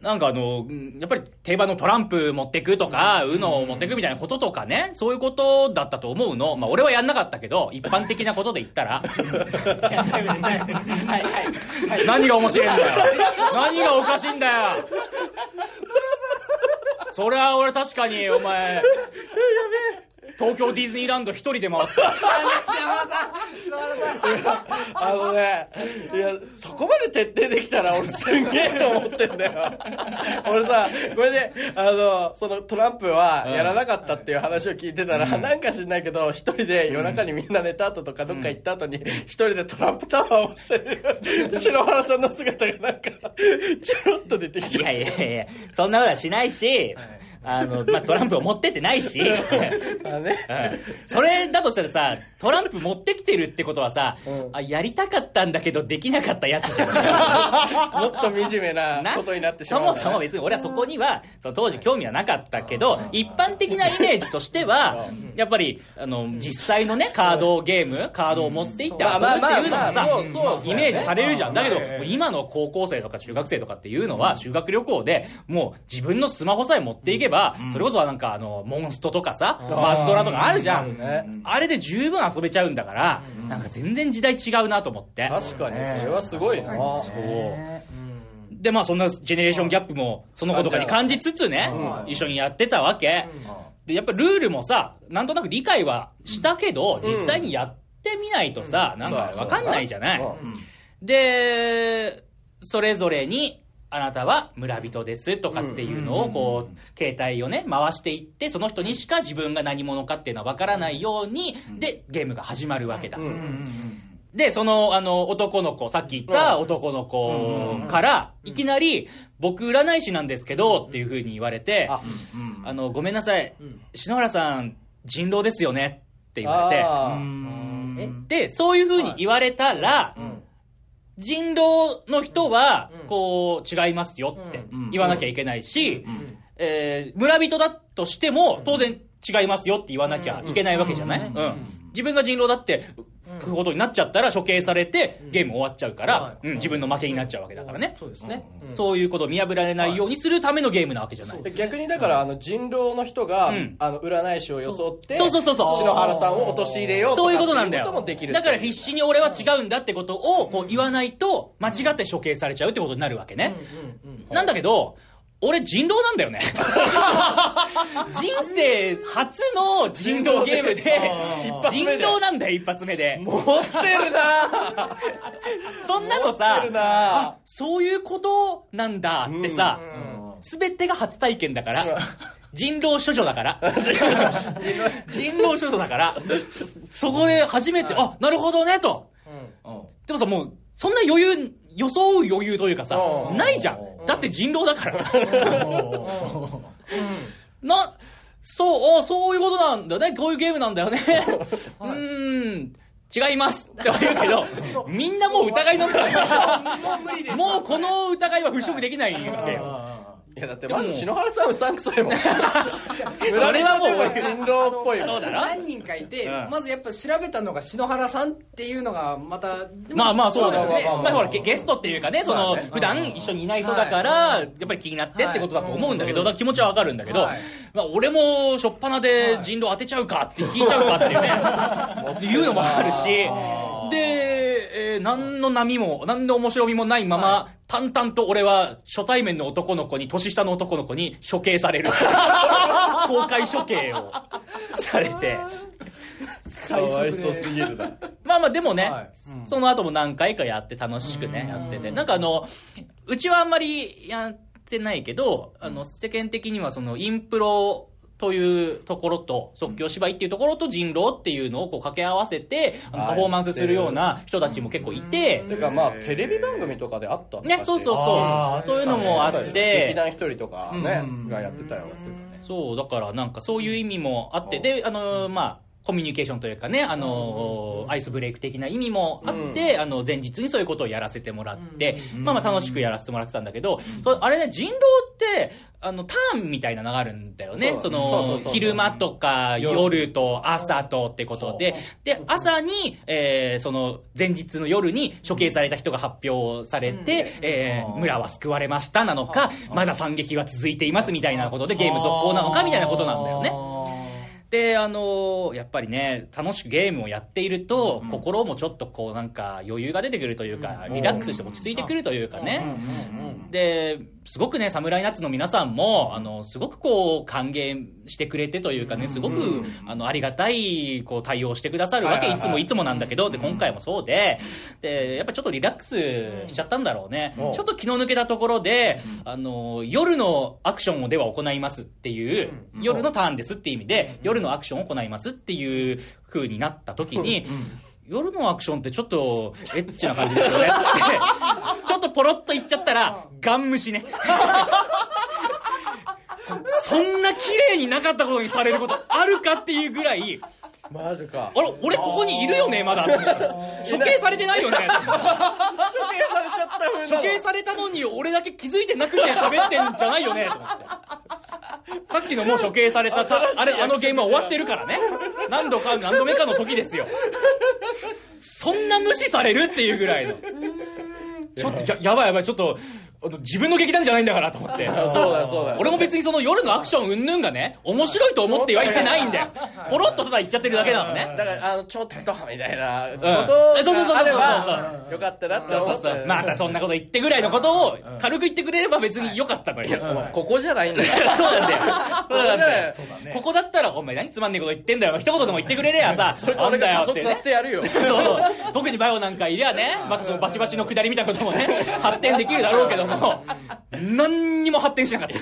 なんかあの、うんやっぱり定番のトランプ持ってくとか、ウノを持ってくみたいなこととかね、そういうことだったと思うの。まあ俺はやんなかったけど、一般的なことで言ったら。何が面白いんだよ。何がおかしいんだよ。*laughs* それは俺確かに、お前、東京ディズニーランド一人で回った。あのね、いや、そこまで徹底できたら俺すんげえと思ってんだよ。俺さ、これで、あの、そのトランプはやらなかったっていう話を聞いてたら、なんか知んないけど、一人で夜中にみんな寝た後とかどっか行った後に、一人でトランプタワーをしてる、篠原さんの姿がなんか、ちょろっと出てきいちゃやいやいや、そんなことはしないし、あの、まあ、トランプを持ってってないし、う。あね。うん。それだとしたらさ、トランプ持ってきてるってことはさ、うん。あやりたかったんだけどできなかったやつじゃん。*laughs* もっと惨めなことになってしまう、そもそも別に俺はそこには、その当時興味はなかったけど、一般的なイメージとしては、やっぱり、あの、実際のね、カードゲーム、カードを持っていって遊ぶっていうのがさイメージされるじゃん。だけどええ、今の高校生とか中学生とかっていうのは、修学旅行で、もう自分のスマホさえ持っていけば、それこそなんかあの、モンストとかさ、マズドラとかあるじゃん。ね。あれで十分遊べちゃうんだから、なんか全然時代違うなと思って。確かに、それはすごい。な。そう。で、まあそんなジェネレーションギャップも、その子とかに感じつつね、一緒にやってたわけ。で、やっぱルールもさ、なんとなく理解はしたけど、実際にやってみないとさ、なんかわかんないじゃない。うん。で、それぞれに、あなたは村人ですとかっていうのをこう、携帯をね、回していって、その人にしか自分が何者かっていうのはわからないように、で、ゲームが始まるわけだ。で、その、あの、男の子、さっき言った男の子から、いきなり、僕占い師なんですけど、っていう風に言われて、ああの、ごめんなさい、篠原さん、人狼ですよね？って言われて、で、そういう風に言われたら、人狼の人は、こう、違いますよって言わなきゃいけないし、えー村人だとしても、当然違いますよって言わなきゃいけないわけじゃない？うん。自分が人狼だって、くことになっちゃったら処刑されて、ゲーム終わっちゃうから、うん、自分の負けになっちゃうわけだからね。そうですね。そういうことを見破られないようにするためのゲームなわけじゃない。で逆にだから、あの、人狼の人が、ん。あの、占い師を装って、そう。そうそうそう篠原さんを陥れようとかそういうことなんだよ。っていうこともできる。だから必死に俺は違うんだってことをこう言わないと間違って処刑されちゃうってことになるわけね。なんだけど、俺人狼なんだよね。*laughs* 人生初の人狼ゲームで、*laughs* 人狼なんだよ、一発目で。持ってるな。*laughs* そんなの持さあ、そういうことなんだってさ、すべてが初体験だから、人狼処女だから、人狼。処女だから、そこで初めて、あ、なるほどね、と。でもさ、もう、そんな余裕、装う余裕というかさう、んないじゃん。だって人狼だから。な、そう、おそういうことなんだね。こういうゲームなんだよね。うーん。違いますって言うけど、*laughs* みんなもう疑いの目だもう無理ですもうこの疑いは払拭できないんだよ。いや、だってまず篠原さんうさんくさいもん。*laughs* それはもう俺、人狼っぽいもん。そうだろ何人かいて、うん。まずやっぱ調べたのが篠原さんっていうのがまたまあまあそうだよね。ですよまあほらゲゲストっていうかね、その、まあね。普段一緒にいない人だから、やっぱり気になってってことだと思うんだけど、だから気持ちはわかるんだけどはい、まあ俺もしょっぱなで人狼当てちゃうかって引いちゃうかっていうね、*laughs* っていうのもあるし、で、えー何の波も、何の面白みもないまま、淡々と俺は初対面の男の子に、年下の男の子に処刑される。*laughs* 公開処刑をされて。かわいそうすぎるな。ままあまあ、でもね、はいうんその後も何回かやって楽しくね、やってて。なんかあの、うちはあんまりやってないけど、あの、世間的にはその、インプロ、というところと、即興芝居っていうところと人狼っていうのをこう掛け合わせて、あのはい。パフォーマンスするような人たちも結構いて、てかまあテレビ番組とかであったね、そうそうそう。そういうのもあっ劇て、団一人とかねうん。がやってたよそう、だからなんかそういう意味もあって、で、あの、まあ、コミュニケーションというかね、あの、アイスブレイク的な意味もあって、あの、前日にそういうことをやらせてもらって、まあまあ楽しくやらせてもらってたんだけど、あれね、人狼って、あの、ターンみたいなのがあるんだよね。その昼間とか夜。と朝とってことで、で、朝に、えーその前日の夜に処刑された人が発表されて、えー村は救われましたなのか、まだ惨劇は続いていますみたいなことでゲーム続行なのかみたいなことなんだよね。で、あのーやっぱりね、楽しくゲームをやっていると、心もちょっとこうなんか余裕が出てくるというか、リラックスして落ち着いてくるというかね。で、すごくね、サムライナッツの皆さんも、あの、すごくこう、歓迎してくれてというかね、すごく、あの、ありがたい、こう、対応してくださるわけ、はいつもいつもなんだけど、で、今回もそうで、で、やっぱちょっとリラックスしちゃったんだろうね。うん。ちょっと気の抜けたところで、あの、夜のアクションをでは行いますっていう、夜のターンですっていう意味で、夜のアクションを行いますっていう風になった時に、夜のアクションってちょっとエッチな感じですよねって、*laughs* ちょっとポロッと言っちゃったら、ガン虫ね。*laughs* そんな綺麗になかったことにされることあるかっていうぐらい、マジかあれ、俺ここにいるよね、まだ。*laughs* 処刑されてないよね。処刑されちゃった風処刑されたのに俺だけ気づいてなくて喋ってんじゃないよね、と思って。*laughs* さっきのもう処刑されたた、あれ、あのゲームは終わってるからね。何度か、何度目かの時ですよ。そんな無視されるっていうぐらいの。ちょっとや、やばいやばい、ちょっと、自分の劇団じゃないんだからと思って。*laughs* そうだよそうだよ俺も別にその夜のアクションうんぬんがね、面白いと思っては言ってないんだよ。ポロッとただ言っちゃってるだけなのね。だからあのちょっとみたいなうんことがあればよかったなって思って。またそんなこと言ってぐらいのことを軽く言ってくれれば別に良かったのよ。ここじゃないんだよ *laughs* そうなんだよ。そうなんだよここだったら、お前何つまんねえこと言ってんだよ。一言でも言ってくれりゃさ、*laughs* それと俺が加速させてやるよそう。特にバイオなんかいりゃね、またそのバチバチの下りみたいなこともね、発展できるだろうけども、何にも発展しなかった。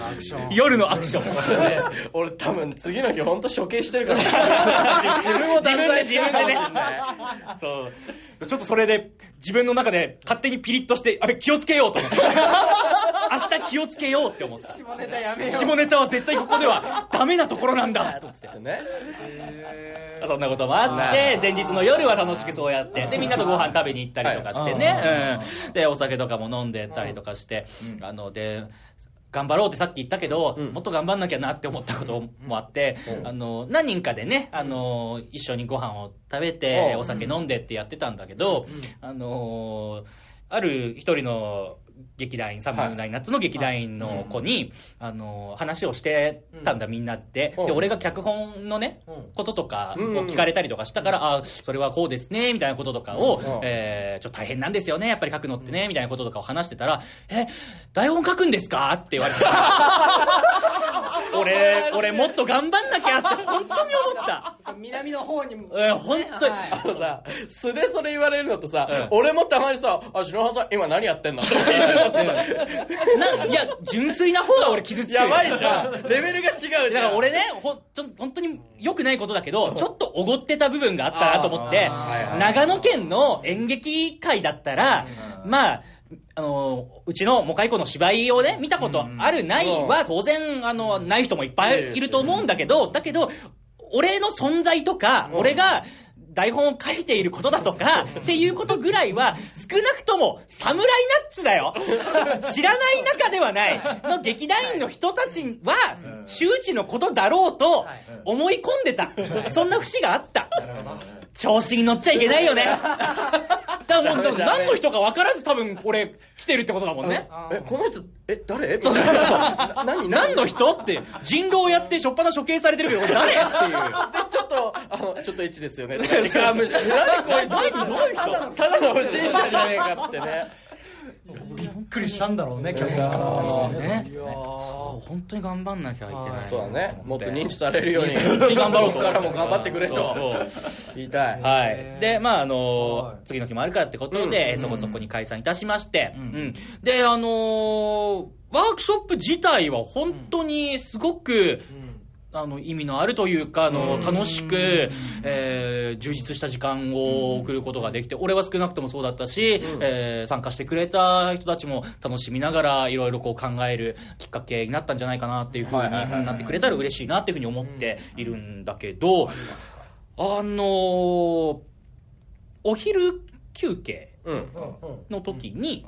夜のアクション夜のアクション。*laughs* 俺多分次の日本当処刑してるから *laughs* 自分を断罪してるかもしれないそう。ちょっとそれで、自分の中で勝手にピリッとして、あれ気をつけようと思って。*laughs* 明日気をつけようって思った。下ネタやめよう下ネタは絶対ここではダメなところなんだと思って。ねそんなこともあって、前日の夜は楽しくそうやって、で、みんなとご飯食べに行ったりとかしてね、うん。で、お酒とかも飲んでたりとかして、あの、で、頑張ろうってさっき言ったけど、もっと頑張んなきゃなって思ったこともあって、あの、何人かでね、あの、一緒にご飯を食べて、うん。お酒飲んでってやってたんだけど、あの、ある一人の劇団員、サムライナッツの劇団員の子に、あの、話をしてたんだ、みんなって。うん。で、俺が脚本のね、こととかを聞かれたりとかしたから、あそれはこうですね、みたいなこととかを、うん。えーちょっと大変なんですよね、やっぱり書くのってね、みたいなこととかを話してたら、え、台本書くんですか？って言われて。*laughs* *laughs* 俺、俺もっと頑張んなきゃって *laughs* 本当に思った。南の方にも。えー本当にはい。あのさ素でそれ言われるのとさ、うん。俺もたまにさ「あ篠原さん今何やってんの? *laughs*」って言われるのってないや、純粋な方が俺傷つくよ。やばいじゃん。レベルが違うじゃん。だから俺ね、ほん、ちょ、本当に良くないことだけど、ちょっとおごってた部分があったなと思って長野県の演劇界だったら、まあ、あの、うちのモカイコの芝居をね、見たことあるないは当然、あの、ない人もいっぱいいると思うんだけど、だけど、俺の存在とか、俺が、台本を書いていることだとか、っていうことぐらいは、少なくとも、サムライナッツだよ。*laughs* 知らない中ではない、の劇団員の人たちは、周知のことだろうと、思い込んでた。そんな節があった。調子に乗っちゃいけないよね。*laughs* だからもう、だから何の人か分からず多分、俺、来てるってことだもんね。えこの人え誰？*laughs* 何？何？の人って、人狼やって、しょっぱな処刑されてるけど、俺誰？っていう。でちょっとあのちょっとエッチですよね。*laughs* 何こいつ。ただのただの不審者じゃねえかってね本くりしたんだろうね、脚本家の話でね。ね本当に頑張んなきゃいけないそうだね。もっと認知されるように。頑張ろう。からも頑張ってくれと。言いたい。はい。で、まあ、あのはい。次の日もあるからってことで、そこそこに解散いたしまして、うん。で、あのーワークショップ自体は本当にすごく、あの、意味のあるというか、あの、楽しく、えー充実した時間を送ることができて、俺は少なくともそうだったし、えー参加してくれた人たちも楽しみながら、いろいろこう考えるきっかけになったんじゃないかなっていうふうになってくれたら嬉しいなっていうふうに思っているんだけど、あのーお昼休憩うんの時に、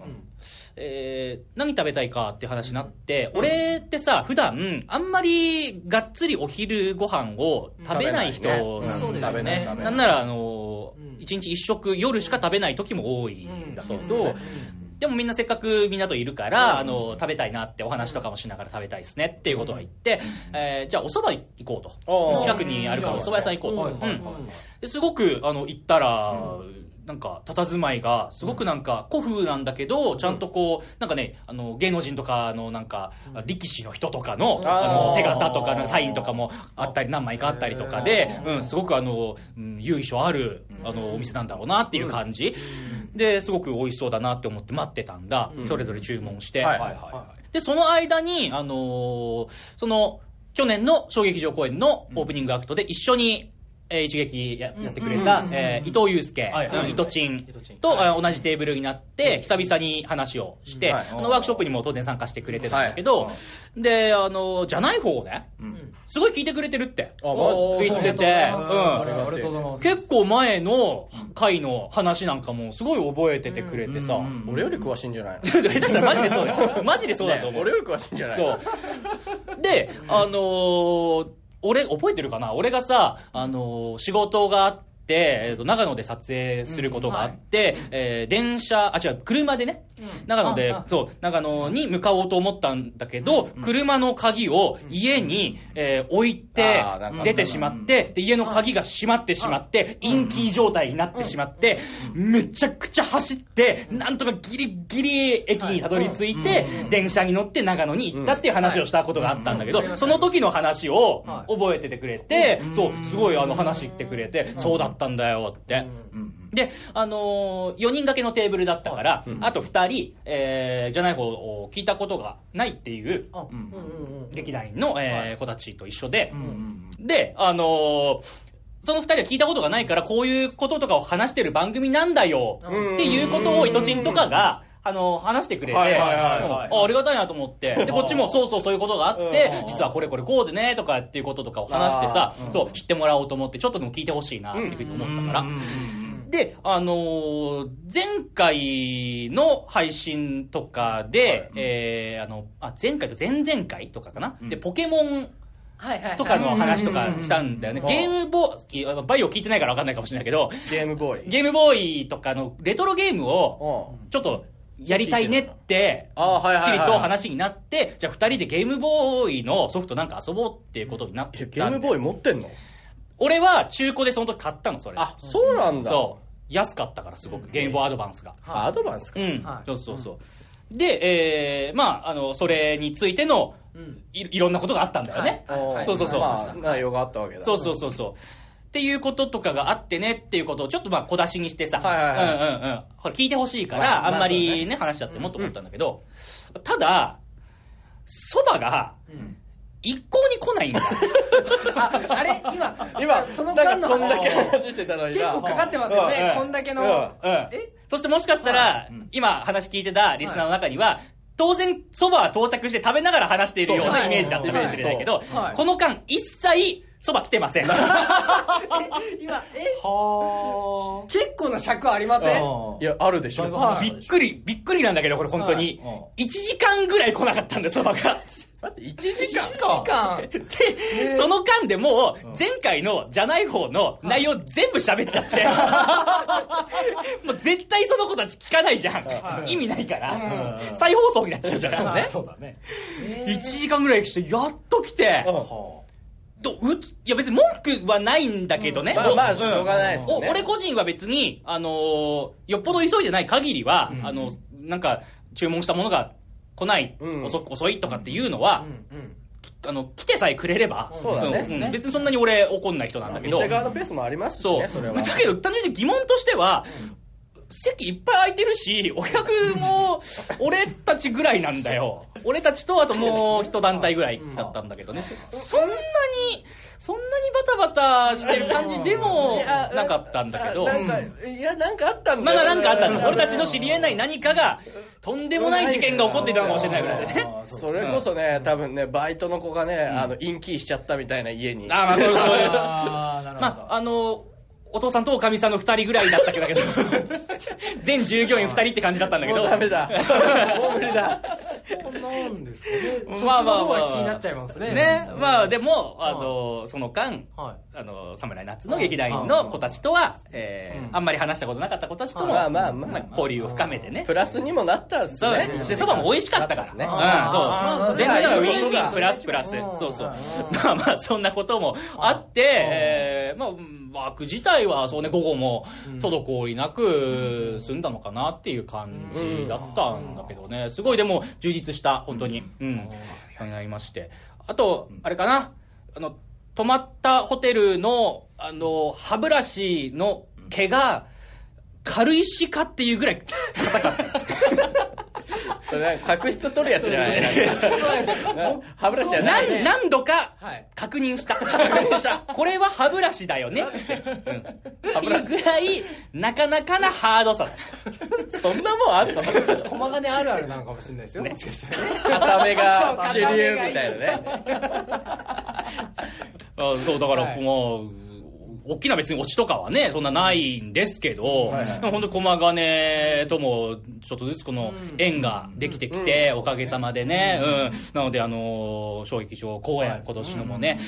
えー何食べたいかって話になって、俺ってさ、普段あん。まりがっつりお昼ご飯を食べない人なん。なん。なら、あの一日一食夜しか食べない時も多いん。だけど、でもみん。なせっかくみん。なといるから、あの、食べたいなってお話とかもしながら食べたいですねっていうことは言って、えーじゃあお蕎麦行こうと。近くにあるからお蕎麦屋さん。行こうと。うん。すごく、あの、行ったら、なんか、佇まいが、すごくなんか、古風なんだけど、ちゃんとこう、なんかね、あの、芸能人とかの、なんか、力士の人とかの、あの、手形とか、なんかサインとかもあったり、何枚かあったりとかで、うん、すごくあの、うん由緒ある、あの、お店なんだろうなっていう感じ。で、すごく美味しそうだなって思って待ってたんだ。それぞれ注文して。で、その間に、あのーその、去年の小劇場公演のオープニングアクトで一緒に、えー一撃ややってくれた、えー伊藤祐介、伊藤陳伊藤陳と、あ同じテーブルになって、久々に話をして、はい。あのワークショップにも当然参加してくれてたんだけど、で、あの、じゃない方ね、すごい聞いてくれてるって。言ってて。結構前の回の話なんかもすごい覚えててくれてさ、俺より詳しいんじゃないの？下手したらマジでそうだよ。マジでそうだと思う。俺より詳しいんじゃないの？そう。で、あのー俺、覚えてるかな？俺がさ、あのー仕事があって、えーと長野で撮影することがあって、えー電車、あ、違う、車でね、長野で、そう、長野に向かおうと思ったんだけど、車の鍵を家に、えー置いて出てしまって、で、家の鍵が閉まってしまって、インキー状態になってしまって、めちゃくちゃ走って、なんとかギリギリ駅にたどり着いて、電車に乗って長野に行ったっていう話をしたことがあったんだけど、その時の話を覚えててくれて、そう、すごいあの話してくれて、そうだったんだよって。で、あのー、4人掛けのテーブルだったから、あと2人、えー、じゃない方を聞いたことがないっていう、劇団員の、えー子たちと一緒で、で、あのーその二人は聞いたことがないから、こういうこととかを話してる番組なんだよ、っていうことを、イトチンとかが、あの、話してくれて、はいはいはいはい。うん。あありがたいなと思って、で、こっちもそうそうそういうことがあって、実はこれこれこうでね、とかっていうこととかを話してさ、そう、知ってもらおうと思って、ちょっとでも聞いてほしいな、っていうふうに思ったから。で、あのー前回の配信とかで、えーあの、あ、前回と前々回とかかな、で、ポケモンはいはいはい。とかの話とかしたんだよね。ゲームボーイ、バイオ聞いてないから分かんないかもしれないけど、ゲームボーイ。ゲームボーイとかのレトロゲームを、うん。ちょっと、やりたいねって、チリと話になって、じゃあ二人でゲームボーイのソフトなんか遊ぼうっていうことになってゲームボーイ持ってんの？俺は中古でその時買ったの、それ。あそうなんだそう。安かったからすごく、ゲームボーイアドバンスが。あアドバンスかうん、はいそうそうそう。で、えー、まあ、あの、それについての、いいろんなことがあったんだよね。そうそうそう。まあ内容があったわけだそうそうそうそう。っていうこととかがあってねっていうことをちょっとまあ小出しにしてさ、はいはいはい。うんうんうん。これ聞いてほしいから、まああんまりね、話しちゃってもっと思ったんだけど、ただ、蕎麦が、一向に来ないんだ。よ。ああれ？今今その間のなんかそんだけ話話してたの結構かかってますよね、うん。こんだけの、うん。そしてもしかしたら、今話聞いてたリスナーの中には、当然、蕎麦は到着して食べながら話しているようそう。なイメージだったかもしれないけどはい。はい、この間、一切蕎麦来てません。*laughs* え今え？は結構な尺ありません？あ。いやあるでしょはいびっくり、びっくりなんだけど、これ本当には。1時間ぐらい来なかったんだよ、蕎麦が。待って1時間時間で、その間でもう、前回のじゃない方の内容全部喋っちゃって。*laughs* もう絶対その子たち聞かないじゃん。意味ないから。再放送になっちゃうじゃん。ね。そうだね。1時間ぐらいして、やっと来て、どうついや別に文句はないんだけどね。まあまあん。しょうがないですね。お俺個人は別に、あのーよっぽど急いでない限りは、あの、なんか、注文したものが来ない、うん。遅遅いとかっていうのは、うん。うん。あの来てさえくれればそうだね。ん。ん。別にそんなに俺怒んない人なんだけど。店側のペースもありますしそう。ねそれは。だけど単純に疑問としては、席いっぱい空いてるしお客も *laughs* 俺たちぐらいなんだよ。俺たちとあともう一団体ぐらいだったんだけどね。そんなにそんなにバタバタしてる感じでもなかったんだけど。なんかいやなんかあったんだよまだなんかあったの俺たちの知り得ない何かがとんでもない事件が起こっていたのかもしれないぐらいでね。それこそね多分ねバイトの子がねあのインキーしちゃったみたいな家に。あまあそうそういう。あーなるほど。まああのお父さんとおかみさんの二人ぐらいだったけど。*laughs* 全従業員二人って感じだったんだけど。もうダメだ。もう無理だ。こんなもんですかね。そっちまあまあまあ。の方が気になっちゃいますね。ね。まあでもあのその間はあの侍夏の劇団員の子たちとは、えーあんまり話したことなかった子たちとも、まあまあまあ交流を深めてね。プラスにもなったんですそうね。でそばも美味しかったから。ね。うん、そう。全然ウィンウィンプラスプラス。そうそう。まあまあ、そんなこともあって、えーまあ、枠自体はそうね、午後も滞りなく済んだのかなっていう感じだったんだけどね。すごいでも充実した、本当に。うん。になりまして。あと、あれかな。あの、泊まったホテルの、あの、歯ブラシの毛が、軽石かっていうぐらい硬かったんです。*laughs* それ角質取るやつじゃない。歯ブラシじゃない。何何度かはい。確認した。確認した。これは歯ブラシだよね。って。うん。歯ブラシぐらい、なかなかなハードさ。だ。そんなもんあんの？駒金あるあるなのかもしれないですよ。もしかしたらね片目が主流みたいなね。*laughs* あそう、だから、はい。もう、大きな別にオチとかはね、そんなないんですけど、はいはい。でも本当駒金とも、ちょっとずつこの縁ができてきて、おかげさまでね、うん。なので、あのー、小劇場公演、今年のもね、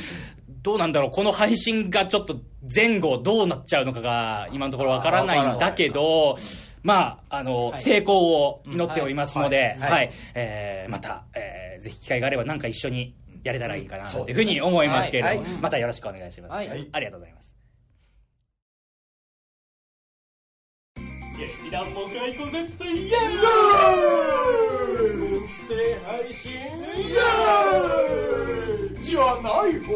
どうなんだろう、この配信がちょっと前後どうなっちゃうのかが、今のところわからないんだけど、まあ、あの、はい。成功を祈っておりますので、はい。はい、えーまた、えーぜひ機会があればなんか一緒にやれたらいいかなというふうに思いますけれども、はい。またよろしくお願いします。はい。ありがとうございます。劇団も解雇絶対や配信じゃない方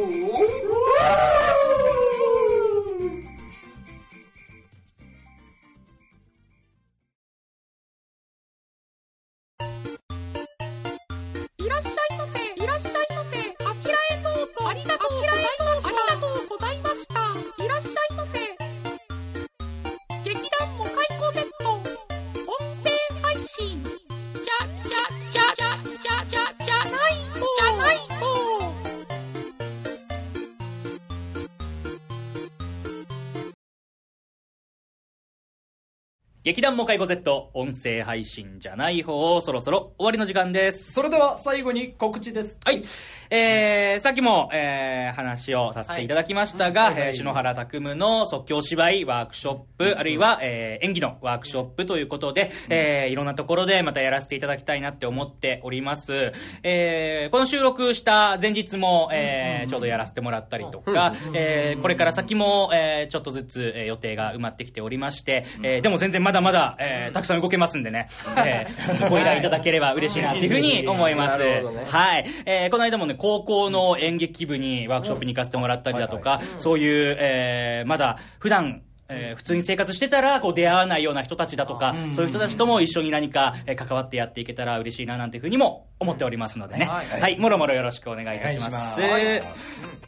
劇団モカイコ Z 音声配信じゃない方そろそろ終わりの時間です。それでは最後に告知です。はい。えー、さっきも、えー、話をさせていただきましたが、えー篠原拓夢の即興芝居ワークショップ、あるいは、えー、演技のワークショップということで、えー、いろんなところでまたやらせていただきたいなって思っております。えー、この収録した前日も、えー、ちょうどやらせてもらったりとか、えー、これから先も、えー、ちょっとずつ、えー予定が埋まってきておりまして、えー、でも全然まだまだ、えー、たくさん動けますんでね、*laughs* えー、ご依頼いただければ嬉しいなっていうふうに思います。はい。えーこの間もね、高校の演劇部にワークショップに行かせてもらったりだとか、そういう、えーまだ普段、えー普通に生活してたらこう出会わないような人たちだとか、そういう人たちとも一緒に何か、えー関わってやっていけたら嬉しいななんていうふうにも思っておりますのでね。はい、もろもろよろしくお願いいたします。お願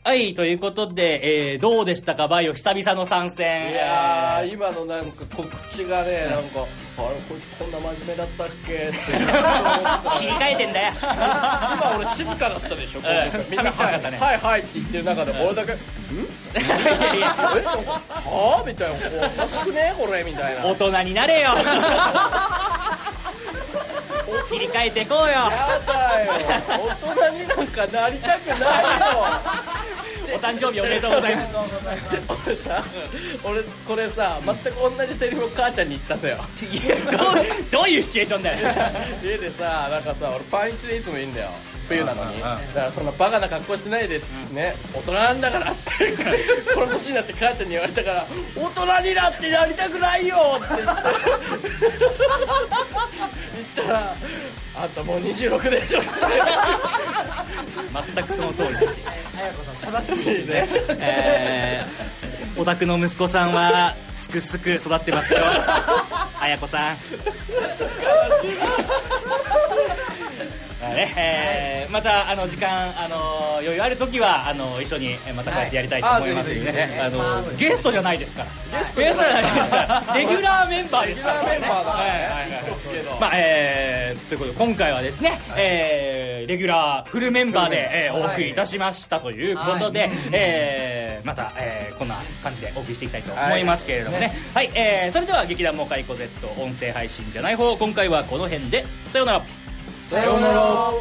はい、ということで、えーどうでしたか、バイオ久々の参戦。いやー今のなんか告知がねなんかあれこいつこんな真面目だったっけ？って。*laughs* 切り替えてんだよ。*laughs* 今俺静かだったでしょ？みんなはいはいはいって言ってる中で俺だけ「ん？えいやいや。なんかはあ?」みたいな「おかしくね？これ」みたいな。大人になれよ切り替えていこうよ。やだよ。大人になんかなりたくないよ誕生日おめでとうございます。*laughs* 俺さ俺これさ全く同じセリフを母ちゃんに言ったんだよ。いやどうどういうシチュエーションだよ。*laughs* 家でさなんかさ俺パンイチでいつもいいんだよ。冬なのに。だからそんなバカな格好してないでね大人なんだからってこの年になって母ちゃんに言われたから大人になってやりたくないよって言って。*laughs* 言ったらあんたもう26でしょ。って全くその通り。です綾子さん正しいね。えー、お宅の息子さんはすくすく育ってますよ。綾子さん。ねえーまたあの時間あの余裕ある時はあの一緒にえーまたこうやってやりたいと思います。のでね、はいあのゲストじゃないですから。ゲストじゃないですか。ら。レギュラーメンバーですからレギュラーメンバーだから。ねまあえーということで今回はですね、えーレギュラーフルメンバーで、えーお送りいたしましたということで、えーまた、えーこんな感じでお送りしていきたいと思いますけれどもね。はい、えーそれでは劇団モカイコ Z 音声配信じゃない方今回はこの辺で。さようならさようなら